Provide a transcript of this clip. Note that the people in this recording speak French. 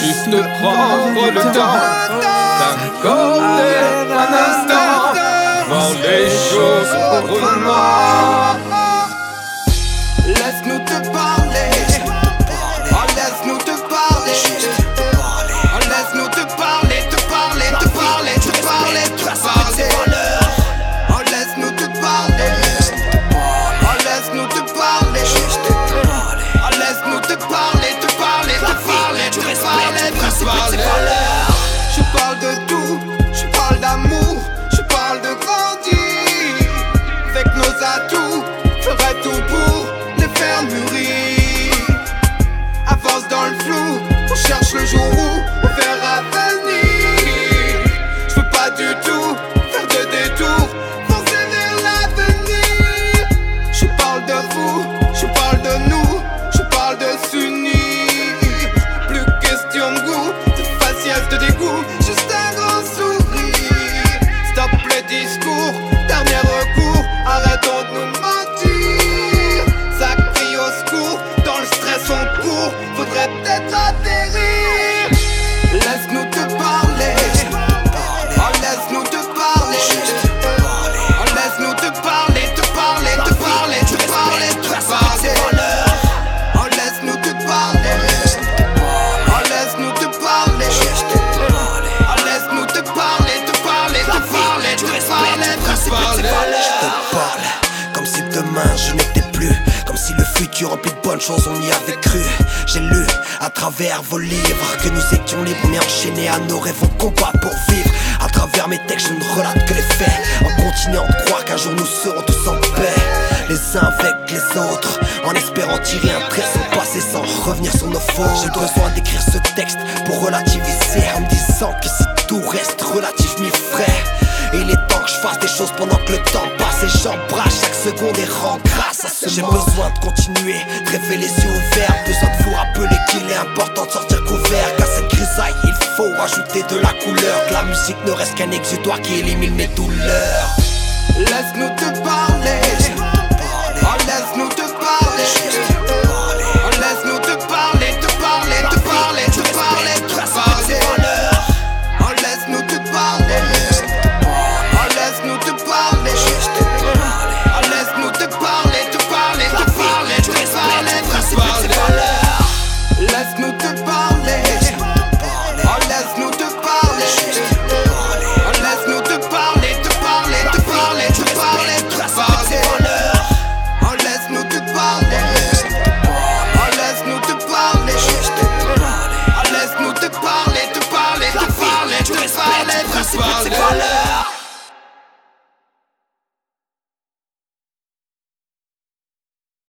Juste prendre le temps d'accorder un instant, voir les choses. Laisse-nous Je te parle comme si demain je n'étais plus. Comme si le futur rempli de bonnes choses on y avait cru. J'ai lu à travers vos livres que nous étions libres mais enchaînés à nos rêves au combat pour vivre. À travers mes textes, je ne relate que les faits. En continuant de croire qu'un jour nous serons tous en paix. Les uns avec les autres, en espérant tirer un trait sur le passé sans revenir sur nos fautes. J'ai besoin d'écrire ce texte pour relativiser en me disant que si rends grâce à ce J'ai besoin de continuer, de rêver les yeux ouverts Besoin de vous rappeler qu'il est important de sortir couvert. Qu'à cette grisaille il faut ajouter de la couleur. Que la musique ne reste qu'un exutoire qui élimine mes douleurs. Laisse-nous te parler.